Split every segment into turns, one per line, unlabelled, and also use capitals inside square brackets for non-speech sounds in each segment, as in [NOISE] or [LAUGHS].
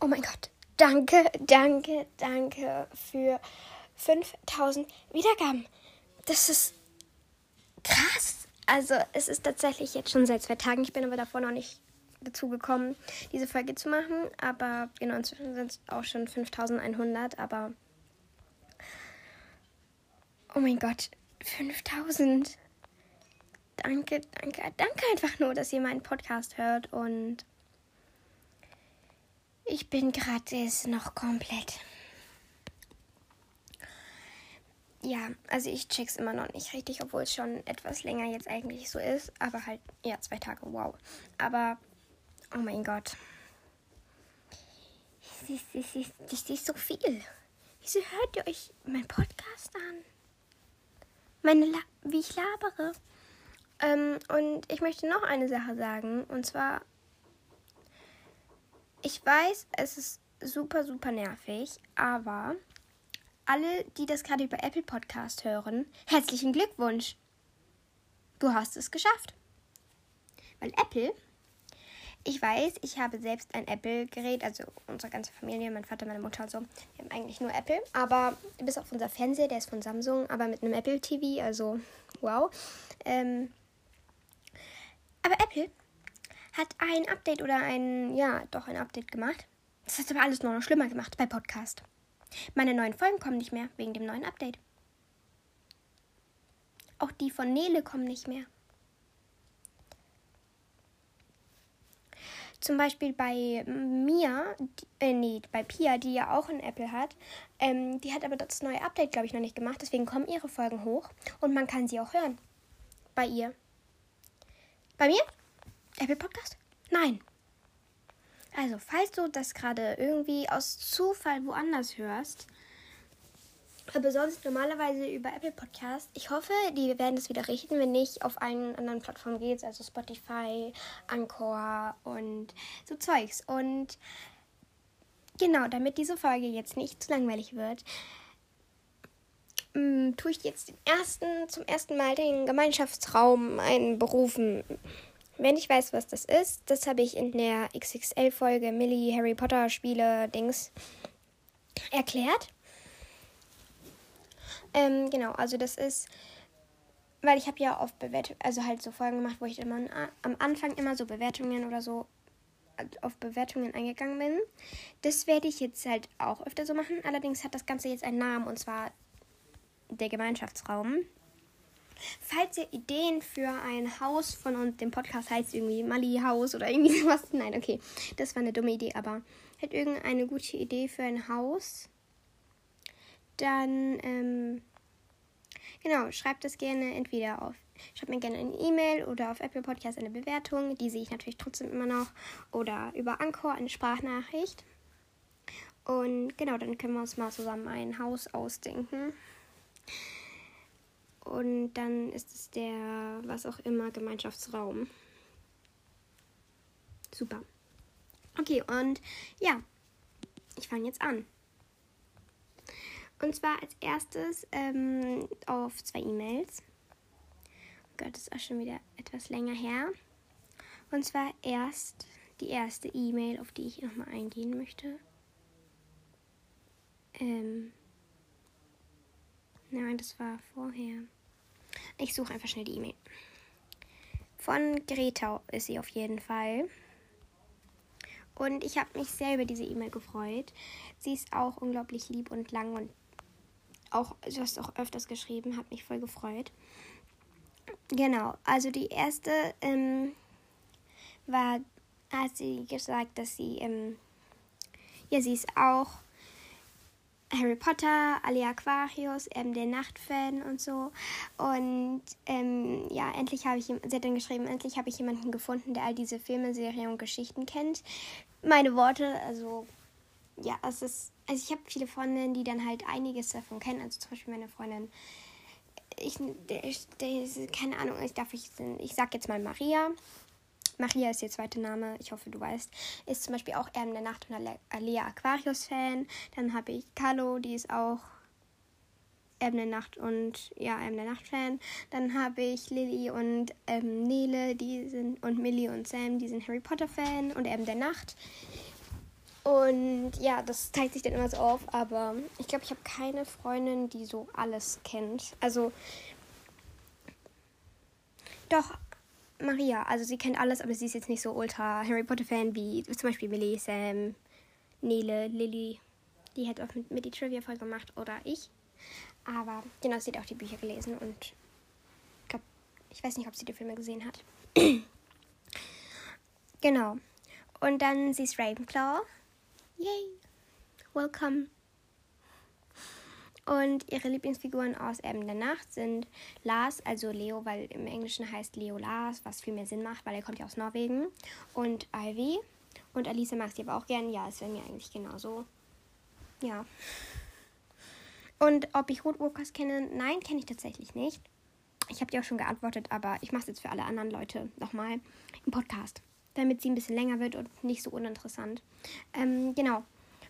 Oh mein Gott. Danke, danke, danke für 5000 Wiedergaben. Das ist krass. Also, es ist tatsächlich jetzt schon seit zwei Tagen. Ich bin aber davor noch nicht dazu gekommen, diese Folge zu machen. Aber genau, inzwischen sind es auch schon 5100. Aber. Oh mein Gott, 5000. Danke, danke, danke einfach nur, dass ihr meinen Podcast hört. Und ich bin gerade noch komplett. Ja, also ich check's immer noch nicht richtig, obwohl es schon etwas länger jetzt eigentlich so ist. Aber halt, ja, zwei Tage, wow. Aber, oh mein Gott. Das ist, so viel. Wieso hört ihr euch meinen Podcast an? Meine La wie ich labere. Ähm, und ich möchte noch eine Sache sagen. Und zwar ich weiß, es ist super, super nervig, aber alle, die das gerade über Apple Podcast hören, herzlichen Glückwunsch. Du hast es geschafft. Weil Apple, ich weiß, ich habe selbst ein Apple-Gerät, also unsere ganze Familie, mein Vater, meine Mutter und so, wir haben eigentlich nur Apple, aber bis auf unser Fernseher, der ist von Samsung, aber mit einem Apple TV, also wow. Ähm, aber Apple hat ein Update oder ein, ja, doch ein Update gemacht. Das hat aber alles nur noch schlimmer gemacht bei Podcast. Meine neuen Folgen kommen nicht mehr wegen dem neuen Update. Auch die von Nele kommen nicht mehr. Zum Beispiel bei Mia, äh, nee, bei Pia, die ja auch ein Apple hat, ähm, die hat aber das neue Update, glaube ich, noch nicht gemacht. Deswegen kommen ihre Folgen hoch und man kann sie auch hören. Bei ihr. Bei mir Apple Podcast? Nein. Also, falls du das gerade irgendwie aus Zufall woanders hörst, aber sonst normalerweise über Apple Podcast. Ich hoffe, die werden es wieder richten, wenn nicht auf allen anderen Plattformen geht, also Spotify, Anchor und so Zeugs. Und genau, damit diese Folge jetzt nicht zu langweilig wird, mm, tue ich jetzt den ersten, zum ersten Mal den Gemeinschaftsraum einberufen. Wenn ich weiß, was das ist, das habe ich in der XXL-Folge Millie Harry Potter Spiele Dings erklärt. Ähm, genau, also das ist, weil ich habe ja auf Bewertung, also halt so Folgen gemacht, wo ich immer am Anfang immer so Bewertungen oder so auf Bewertungen eingegangen bin. Das werde ich jetzt halt auch öfter so machen. Allerdings hat das Ganze jetzt einen Namen und zwar der Gemeinschaftsraum. Falls ihr Ideen für ein Haus von uns, dem Podcast heißt irgendwie Mali Haus oder irgendwie [LAUGHS] sowas. Nein, okay, das war eine dumme Idee, aber hätte irgendeine gute Idee für ein Haus, dann, ähm, genau, schreibt das gerne entweder auf, schreibt mir gerne eine E-Mail oder auf Apple Podcast eine Bewertung, die sehe ich natürlich trotzdem immer noch, oder über Anchor eine Sprachnachricht. Und genau, dann können wir uns mal zusammen ein Haus ausdenken. Und dann ist es der, was auch immer, Gemeinschaftsraum. Super. Okay, und ja, ich fange jetzt an. Und zwar als erstes ähm, auf zwei E-Mails. Oh Gott, das ist auch schon wieder etwas länger her. Und zwar erst die erste E-Mail, auf die ich nochmal eingehen möchte. Ähm, nein, das war vorher. Ich suche einfach schnell die E-Mail. Von Greta ist sie auf jeden Fall. Und ich habe mich sehr über diese E-Mail gefreut. Sie ist auch unglaublich lieb und lang und auch, du hast auch öfters geschrieben, hat mich voll gefreut. Genau, also die erste ähm, war, hat sie gesagt, dass sie, ähm, ja, sie ist auch Harry Potter, Ali Aquarius, ähm, der Nachtfan und so. Und ähm, ja, endlich habe ich, sie hat dann geschrieben, endlich habe ich jemanden gefunden, der all diese Filme, Serien und Geschichten kennt. Meine Worte, also ja, es ist, also ich habe viele Freundinnen, die dann halt einiges davon kennen. Also zum Beispiel meine Freundin, ich, der, der, keine Ahnung, ich darf ich, ich sag jetzt mal Maria. Maria ist ihr zweiter Name, ich hoffe, du weißt. Ist zum Beispiel auch Erben der Nacht und Alea Aquarius-Fan. Dann habe ich Carlo, die ist auch Erben der Nacht und ja, Erben der Nacht-Fan. Dann habe ich Lilly und ähm, Nele, die sind und Millie und Sam, die sind Harry Potter-Fan und Erben der Nacht. Und ja, das teilt sich dann immer so auf, aber ich glaube, ich habe keine Freundin, die so alles kennt. Also doch, Maria, also sie kennt alles, aber sie ist jetzt nicht so ultra Harry Potter-Fan wie zum Beispiel Millie, Sam, Nele, Lilly. Die hat auch mit, mit die Trivia-Folge gemacht oder ich. Aber genau, sie hat auch die Bücher gelesen und ich, glaub, ich weiß nicht, ob sie die Filme gesehen hat. [CLEARS THROAT] genau. Und dann sie ist Ravenclaw. Yay! Welcome! Und ihre Lieblingsfiguren aus Erben der Nacht sind Lars, also Leo, weil im Englischen heißt Leo Lars, was viel mehr Sinn macht, weil er kommt ja aus Norwegen. Und Ivy. Und Alice mag sie aber auch gern. Ja, es wäre mir eigentlich genauso. Ja. Und ob ich Woodwalkers kenne? Nein, kenne ich tatsächlich nicht. Ich habe dir auch schon geantwortet, aber ich mache es jetzt für alle anderen Leute nochmal im Podcast, damit sie ein bisschen länger wird und nicht so uninteressant. Ähm, genau.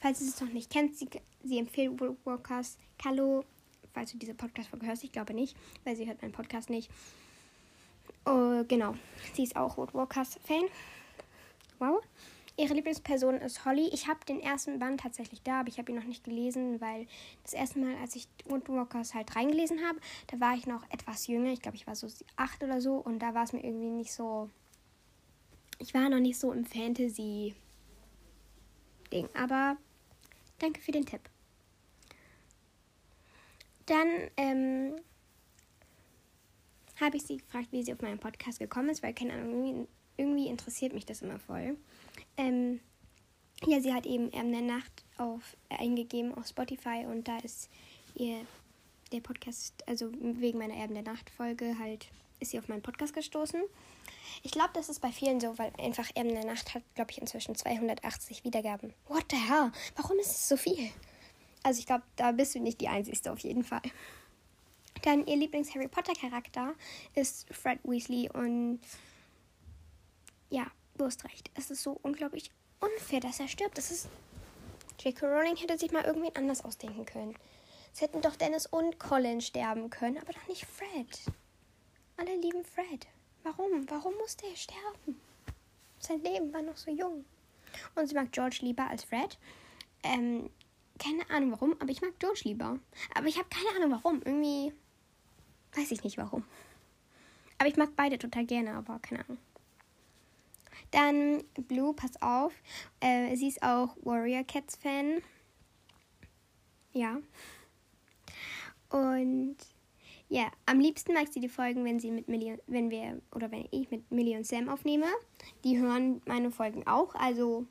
Falls ihr es noch nicht kennt, sie, sie empfiehlt Woodwalkers. Hallo, falls du diese Podcast-Folge hörst, ich glaube nicht, weil sie hört meinen Podcast nicht. Uh, genau, sie ist auch Woodwalkers-Fan. Wow. Ihre Lieblingsperson ist Holly. Ich habe den ersten Band tatsächlich da, aber ich habe ihn noch nicht gelesen, weil das erste Mal, als ich Woodwalkers halt reingelesen habe, da war ich noch etwas jünger. Ich glaube, ich war so acht oder so und da war es mir irgendwie nicht so. Ich war noch nicht so im Fantasy-Ding. Aber danke für den Tipp. Dann ähm, habe ich sie gefragt, wie sie auf meinen Podcast gekommen ist, weil keine Ahnung, irgendwie, irgendwie interessiert mich das immer voll. Ähm, ja, sie hat eben Erben der Nacht auf, äh, eingegeben auf Spotify und da ist ihr der Podcast, also wegen meiner Erben der Nacht Folge halt, ist sie auf meinen Podcast gestoßen. Ich glaube, das ist bei vielen so, weil einfach Erben der Nacht hat, glaube ich, inzwischen 280 Wiedergaben. What the hell? Warum ist es so viel? Also ich glaube, da bist du nicht die Einzige auf jeden Fall. Dann ihr Lieblings-Harry Potter-Charakter ist Fred Weasley und ja, du hast recht. Es ist so unglaublich unfair, dass er stirbt. Das ist. J.K. Rowling hätte sich mal irgendwie anders ausdenken können. Es hätten doch Dennis und Colin sterben können, aber doch nicht Fred. Alle lieben Fred. Warum? Warum musste er sterben? Sein Leben war noch so jung. Und sie mag George lieber als Fred. Ähm, keine Ahnung warum, aber ich mag George lieber. Aber ich habe keine Ahnung warum. Irgendwie weiß ich nicht warum. Aber ich mag beide total gerne, aber keine Ahnung. Dann Blue, pass auf. Äh, sie ist auch Warrior Cats Fan. Ja. Und ja, am liebsten mag sie die Folgen, wenn sie mit Millie, wenn wir oder wenn ich mit Millie und Sam aufnehme. Die hören meine Folgen auch. Also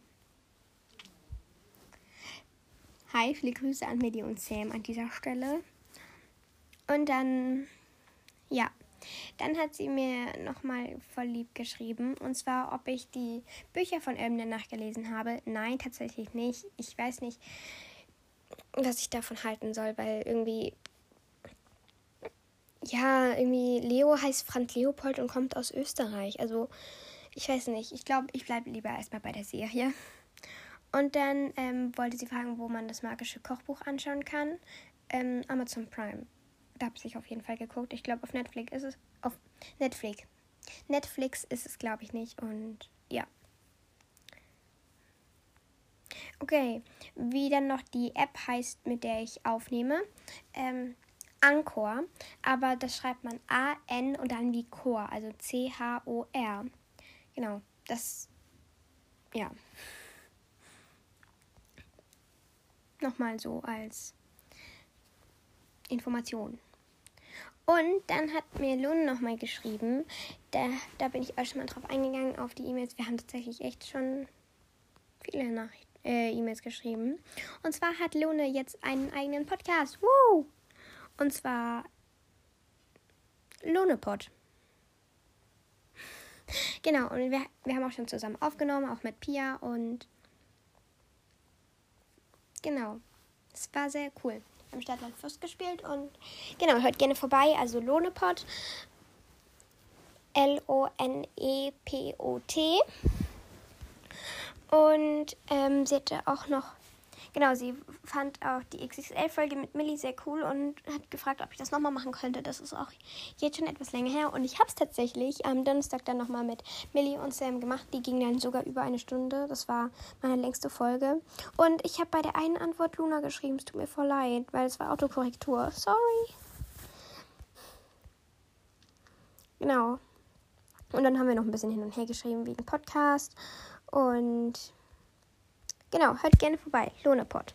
hi, viele Grüße an Millie und Sam an dieser Stelle. Und dann ja, dann hat sie mir nochmal voll lieb geschrieben. Und zwar, ob ich die Bücher von Elben der Nacht gelesen habe. Nein, tatsächlich nicht. Ich weiß nicht, was ich davon halten soll, weil irgendwie. Ja, irgendwie Leo heißt Franz Leopold und kommt aus Österreich. Also, ich weiß nicht. Ich glaube, ich bleibe lieber erstmal bei der Serie. Und dann ähm, wollte sie fragen, wo man das magische Kochbuch anschauen kann. Ähm, Amazon Prime da habe ich auf jeden Fall geguckt. Ich glaube, auf Netflix ist es. Auf Netflix. Netflix ist es, glaube ich, nicht. Und ja. Okay, wie dann noch die App heißt, mit der ich aufnehme. Ähm, Anchor, aber das schreibt man A-N und dann wie Chor, also C-H-O-R. Genau, das, ja. Nochmal so als Information. Und dann hat mir Lun nochmal geschrieben, da, da bin ich auch schon mal drauf eingegangen, auf die E-Mails. Wir haben tatsächlich echt schon viele Nachrichten, äh, E-Mails geschrieben. Und zwar hat Lune jetzt einen eigenen Podcast. Woo! Und zwar Lunepod. Genau, und wir, wir haben auch schon zusammen aufgenommen, auch mit Pia und genau, es war sehr cool im Stadtland Fürst gespielt. Und genau, hört gerne vorbei. Also Lohnepot. L-O-N-E-P-O-T. Und ähm, sie hatte auch noch genau, sie fand auch die XXL-Folge mit Millie sehr cool und hat gefragt, ob ich das nochmal machen könnte. Das ist auch jetzt schon etwas länger her. Und ich habe es tatsächlich am Donnerstag dann nochmal mit Millie und Sam gemacht. Die ging dann sogar über eine Stunde. Das war meine längste Folge. Und ich habe bei der einen Antwort Luna geschrieben. Es tut mir voll leid, weil es war Autokorrektur. Sorry. Genau. Und dann haben wir noch ein bisschen hin und her geschrieben wegen Podcast. Und genau, hört gerne vorbei. Lohnerpot.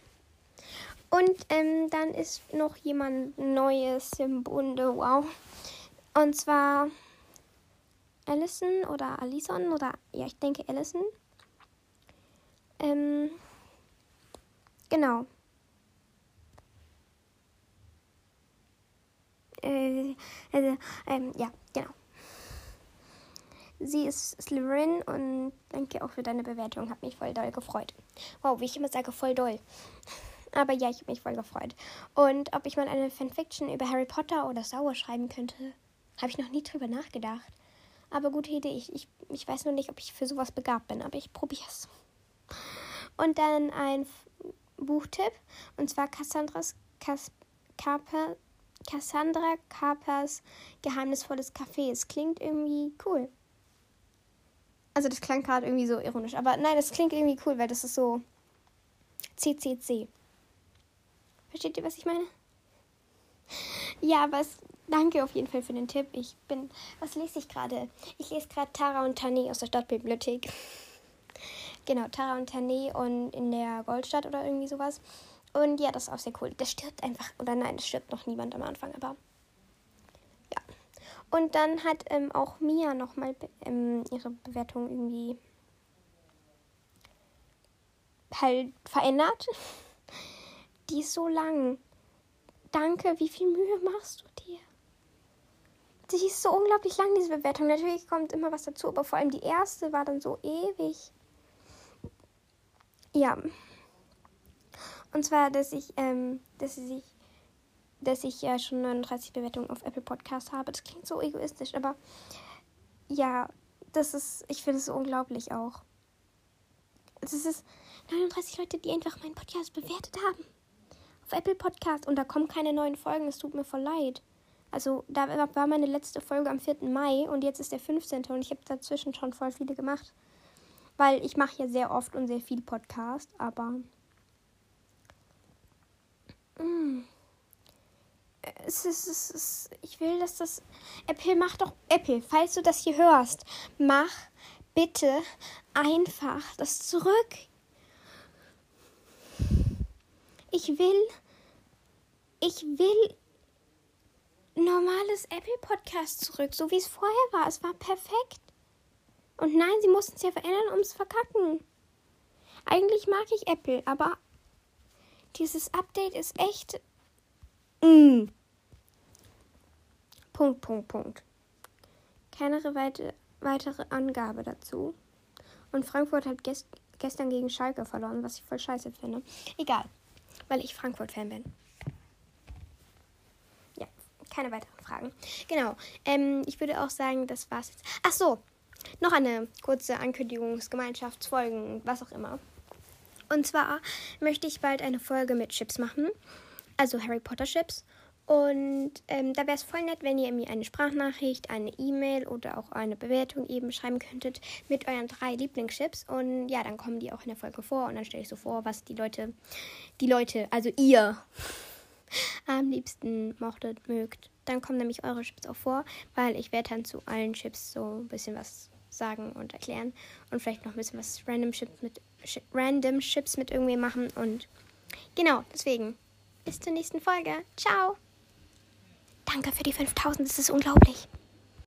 Und ähm, dann ist noch jemand Neues im Bunde. Wow. Und zwar Allison oder Alison oder ja, ich denke Allison. Ähm, genau. Äh, also, ähm, ja, genau. Sie ist Slytherin und danke auch für deine Bewertung. Hat mich voll doll gefreut. Wow, wie ich immer sage, voll doll. Aber ja, ich habe mich voll gefreut. Und ob ich mal eine Fanfiction über Harry Potter oder Sauer schreiben könnte, habe ich noch nie drüber nachgedacht. Aber gute Idee. Ich, ich, ich weiß nur nicht, ob ich für sowas begabt bin, aber ich probiere es. Und dann ein Buchtipp. Und zwar Cassandras Kas Carper, Cassandra Carpers Geheimnisvolles Café. Es klingt irgendwie cool. Also das klang gerade irgendwie so ironisch. Aber nein, das klingt irgendwie cool, weil das ist so CCC. Versteht ihr, was ich meine? Ja, aber danke auf jeden Fall für den Tipp. Ich bin, was lese ich gerade? Ich lese gerade Tara und Tani aus der Stadtbibliothek. Genau, Tara und Tani und in der Goldstadt oder irgendwie sowas. Und ja, das ist auch sehr cool. Das stirbt einfach, oder nein, es stirbt noch niemand am Anfang, aber und dann hat ähm, auch Mia nochmal ähm, ihre Bewertung irgendwie halt verändert. [LAUGHS] Die ist so lang. Danke, wie viel Mühe machst du dir? Die ist so unglaublich lang, diese Bewertung. Natürlich kommt immer was dazu, aber vor allem die erste war dann so ewig. Ja. Und zwar, dass ich, ähm, dass sie sich dass ich ja schon 39 Bewertungen auf Apple Podcast habe. Das klingt so egoistisch, aber ja, das ist, ich finde es so unglaublich auch. Das ist 39 Leute, die einfach meinen Podcast bewertet haben. Auf Apple Podcast und da kommen keine neuen Folgen. Es tut mir voll leid. Also, da war meine letzte Folge am 4. Mai und jetzt ist der 15. und ich habe dazwischen schon voll viele gemacht. Weil ich mache ja sehr oft und sehr viel Podcast, aber. Mh. Es ist, es ist, ich will, dass das. Apple, mach doch. Apple, falls du das hier hörst, mach bitte einfach das zurück. Ich will. Ich will normales Apple Podcast zurück, so wie es vorher war. Es war perfekt. Und nein, sie mussten es ja verändern, um es verkacken. Eigentlich mag ich Apple, aber dieses Update ist echt. Mm. Punkt, Punkt, Punkt. Keine weite, weitere Angabe dazu. Und Frankfurt hat gest gestern gegen Schalke verloren, was ich voll scheiße finde. Egal, weil ich Frankfurt-Fan bin. Ja, keine weiteren Fragen. Genau, ähm, ich würde auch sagen, das war's jetzt. Ach so, noch eine kurze Ankündigungsgemeinschaftsfolgen, was auch immer. Und zwar möchte ich bald eine Folge mit Chips machen. Also Harry Potter Chips. Und ähm, da wäre es voll nett, wenn ihr mir eine Sprachnachricht, eine E-Mail oder auch eine Bewertung eben schreiben könntet mit euren drei Lieblingschips. Und ja, dann kommen die auch in der Folge vor und dann stelle ich so vor, was die Leute, die Leute, also ihr [LAUGHS] am liebsten mochtet, mögt. Dann kommen nämlich eure Chips auch vor, weil ich werde dann zu allen Chips so ein bisschen was sagen und erklären und vielleicht noch ein bisschen was Random Chips mit Random Chips mit irgendwie machen und genau, deswegen bis zur nächsten Folge. Ciao. Danke für die 5000, das ist unglaublich.